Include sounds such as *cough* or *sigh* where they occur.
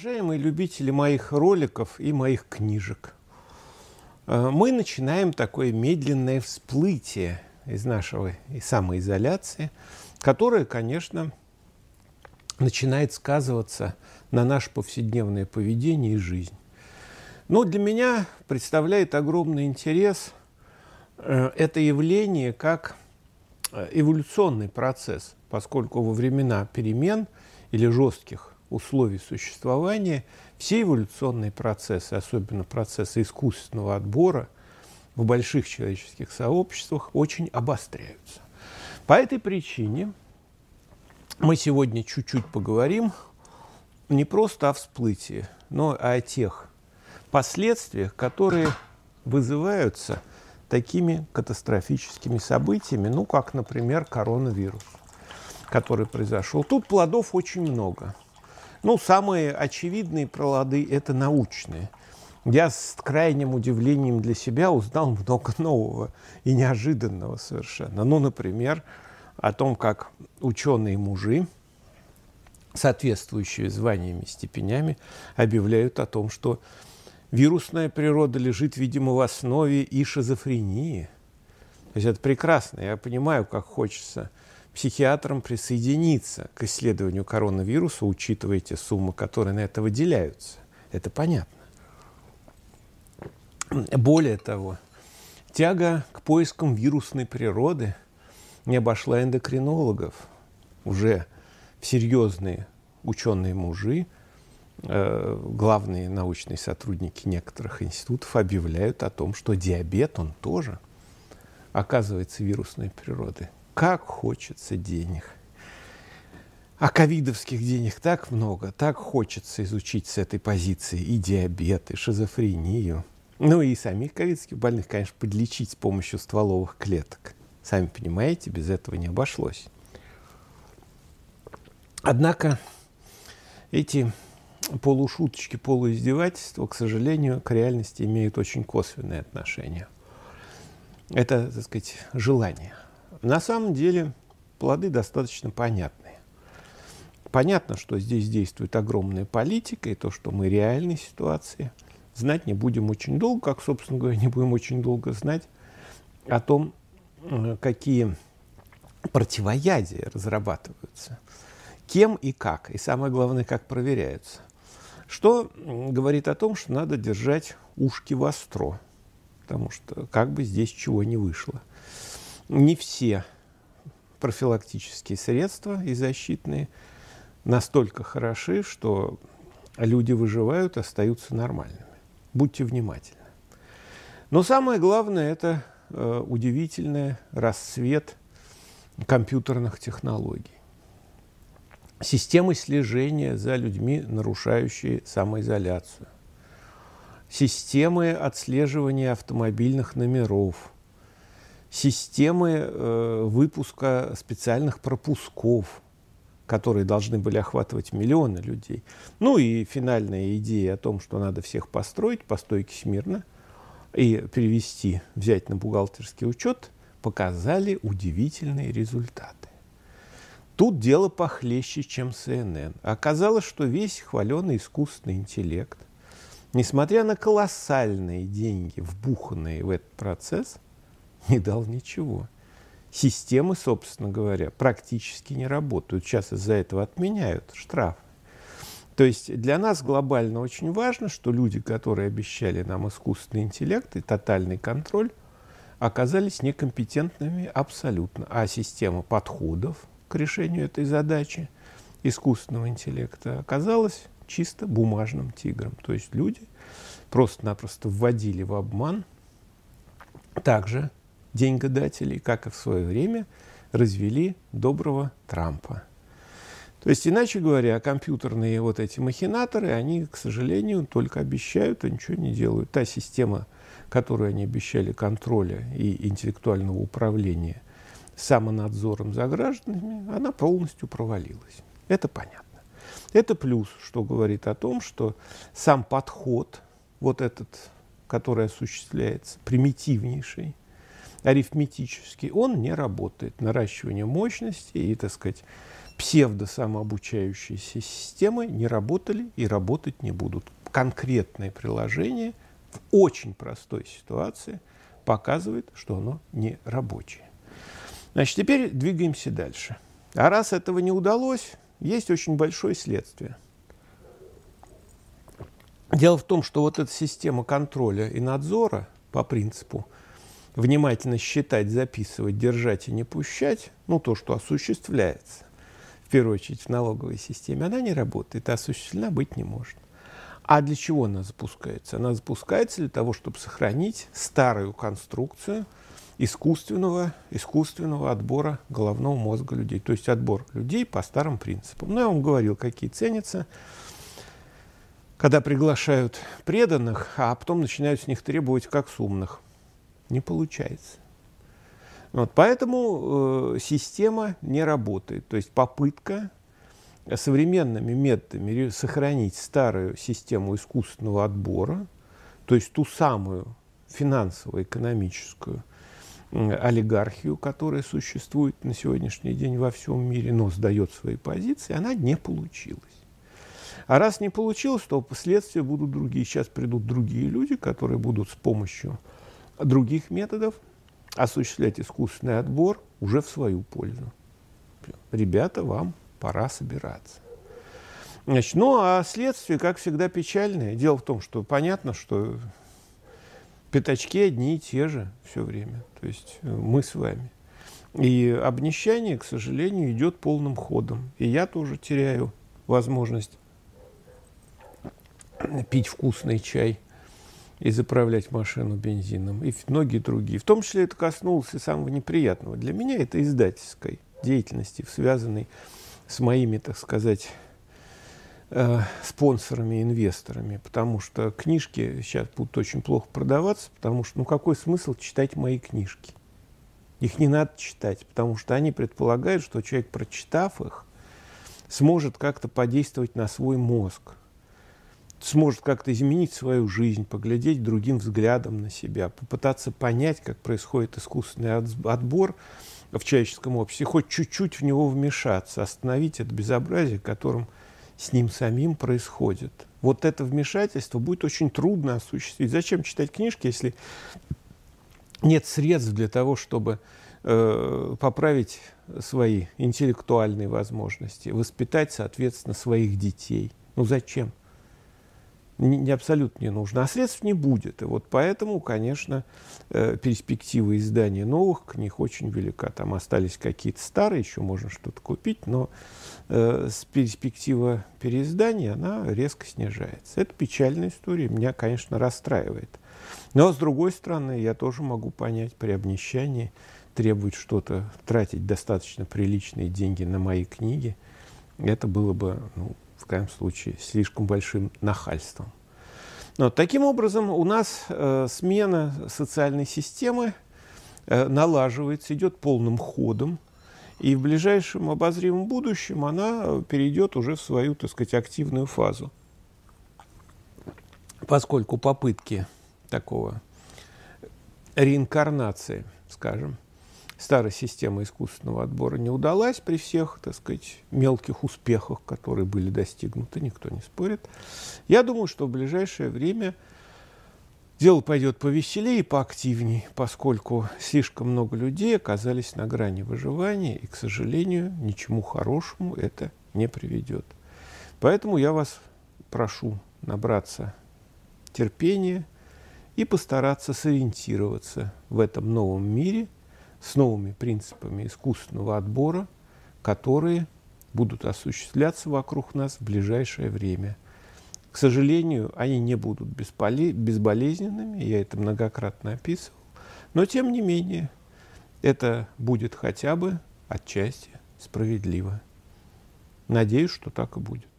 Уважаемые любители моих роликов и моих книжек, э, мы начинаем такое медленное всплытие из нашего самоизоляции, которое, конечно, начинает сказываться на наше повседневное поведение и жизнь. Но для меня представляет огромный интерес э, это явление как э, эволюционный процесс, поскольку во времена перемен или жестких условий существования все эволюционные процессы, особенно процессы искусственного отбора в больших человеческих сообществах, очень обостряются. По этой причине мы сегодня чуть-чуть поговорим не просто о всплытии, но и о тех последствиях, которые вызываются такими катастрофическими событиями, ну, как, например, коронавирус, который произошел. Тут плодов очень много. Ну, самые очевидные плоды – это научные. Я с крайним удивлением для себя узнал много нового и неожиданного совершенно. Ну, например, о том, как ученые-мужи, соответствующие званиями, степенями, объявляют о том, что вирусная природа лежит, видимо, в основе и шизофрении. То есть это прекрасно. Я понимаю, как хочется психиатрам присоединиться к исследованию коронавируса, учитывая те суммы, которые на это выделяются. Это понятно. Более того, тяга к поискам вирусной природы не обошла эндокринологов. Уже серьезные ученые-мужи – Э, главные научные сотрудники некоторых институтов объявляют о том, что диабет, он тоже оказывается вирусной природы. Как хочется денег. А ковидовских денег так много, так хочется изучить с этой позиции и диабет, и шизофрению. Ну и самих ковидских больных, конечно, подлечить с помощью стволовых клеток. Сами понимаете, без этого не обошлось. Однако эти полушуточки, полуиздевательства, к сожалению, к реальности имеют очень косвенное отношение. Это, так сказать, желание. На самом деле плоды достаточно понятные. Понятно, что здесь действует огромная политика, и то, что мы реальной ситуации знать не будем очень долго, как, собственно говоря, не будем очень долго знать о том, какие противоядия разрабатываются, кем и как, и самое главное, как проверяются. Что говорит о том, что надо держать ушки востро, потому что как бы здесь чего не вышло. Не все профилактические средства и защитные настолько хороши, что люди выживают, остаются нормальными. Будьте внимательны. Но самое главное – это э, удивительный расцвет компьютерных технологий системы слежения за людьми, нарушающие самоизоляцию, системы отслеживания автомобильных номеров, системы э, выпуска специальных пропусков, которые должны были охватывать миллионы людей. Ну и финальная идея о том, что надо всех построить по стойке смирно и перевести, взять на бухгалтерский учет, показали удивительные результаты. Тут дело похлеще, чем CNN. Оказалось, что весь хваленый искусственный интеллект, несмотря на колоссальные деньги, вбуханные в этот процесс, *laughs* не дал ничего. Системы, собственно говоря, практически не работают. Сейчас из-за этого отменяют штрафы. То есть для нас глобально очень важно, что люди, которые обещали нам искусственный интеллект и тотальный контроль, оказались некомпетентными абсолютно. А система подходов, к решению этой задачи искусственного интеллекта оказалась чисто бумажным тигром. То есть люди просто-напросто вводили в обман также деньгодателей, как и в свое время развели доброго Трампа. То есть, иначе говоря, компьютерные вот эти махинаторы, они, к сожалению, только обещают, а ничего не делают. Та система, которую они обещали контроля и интеллектуального управления – самонадзором за гражданами, она полностью провалилась. Это понятно. Это плюс, что говорит о том, что сам подход, вот этот, который осуществляется, примитивнейший, арифметический, он не работает. Наращивание мощности и, так сказать, псевдо-самообучающиеся системы не работали и работать не будут. Конкретное приложение в очень простой ситуации показывает, что оно не рабочее. Значит, теперь двигаемся дальше. А раз этого не удалось, есть очень большое следствие. Дело в том, что вот эта система контроля и надзора по принципу внимательно считать, записывать, держать и не пущать, ну, то, что осуществляется, в первую очередь в налоговой системе, она не работает, а осуществлена быть не может. А для чего она запускается? Она запускается для того, чтобы сохранить старую конструкцию искусственного, искусственного отбора головного мозга людей. То есть отбор людей по старым принципам. Ну, я вам говорил, какие ценятся, когда приглашают преданных, а потом начинают с них требовать как с умных. Не получается. Вот, поэтому э, система не работает. То есть попытка современными методами сохранить старую систему искусственного отбора, то есть ту самую финансово-экономическую олигархию, которая существует на сегодняшний день во всем мире, но сдает свои позиции, она не получилась. А раз не получилось, то последствия будут другие. Сейчас придут другие люди, которые будут с помощью других методов осуществлять искусственный отбор уже в свою пользу. Ребята, вам пора собираться. Значит, ну а следствие, как всегда, печальное. Дело в том, что понятно, что пятачки одни и те же все время. То есть э, мы с вами. И обнищание, к сожалению, идет полным ходом. И я тоже теряю возможность пить вкусный чай и заправлять машину бензином, и многие другие. В том числе это коснулось и самого неприятного. Для меня это издательской деятельности, связанной с моими, так сказать, э, спонсорами, инвесторами, потому что книжки сейчас будут очень плохо продаваться, потому что, ну, какой смысл читать мои книжки? Их не надо читать, потому что они предполагают, что человек, прочитав их, сможет как-то подействовать на свой мозг, сможет как-то изменить свою жизнь, поглядеть другим взглядом на себя, попытаться понять, как происходит искусственный отбор – в человеческом обществе, хоть чуть-чуть в него вмешаться, остановить это безобразие, которым с ним самим происходит. Вот это вмешательство будет очень трудно осуществить. Зачем читать книжки, если нет средств для того, чтобы э, поправить свои интеллектуальные возможности, воспитать, соответственно, своих детей? Ну зачем? Не, абсолютно не нужно, а средств не будет. И вот поэтому, конечно, э, перспектива издания новых книг очень велика. Там остались какие-то старые, еще можно что-то купить, но э, перспектива переиздания, она резко снижается. Это печальная история, меня, конечно, расстраивает. Но, с другой стороны, я тоже могу понять при обнищании требовать что-то, тратить достаточно приличные деньги на мои книги, это было бы ну, в крайнем случае, слишком большим нахальством. Но таким образом у нас э, смена социальной системы э, налаживается, идет полным ходом, и в ближайшем обозримом будущем она перейдет уже в свою, так сказать, активную фазу. Поскольку попытки такого реинкарнации, скажем, старая система искусственного отбора не удалась при всех, так сказать, мелких успехах, которые были достигнуты, никто не спорит. Я думаю, что в ближайшее время дело пойдет повеселее и поактивнее, поскольку слишком много людей оказались на грани выживания, и, к сожалению, ничему хорошему это не приведет. Поэтому я вас прошу набраться терпения и постараться сориентироваться в этом новом мире – с новыми принципами искусственного отбора, которые будут осуществляться вокруг нас в ближайшее время. К сожалению, они не будут безболезненными, я это многократно описывал, но тем не менее это будет хотя бы отчасти справедливо. Надеюсь, что так и будет.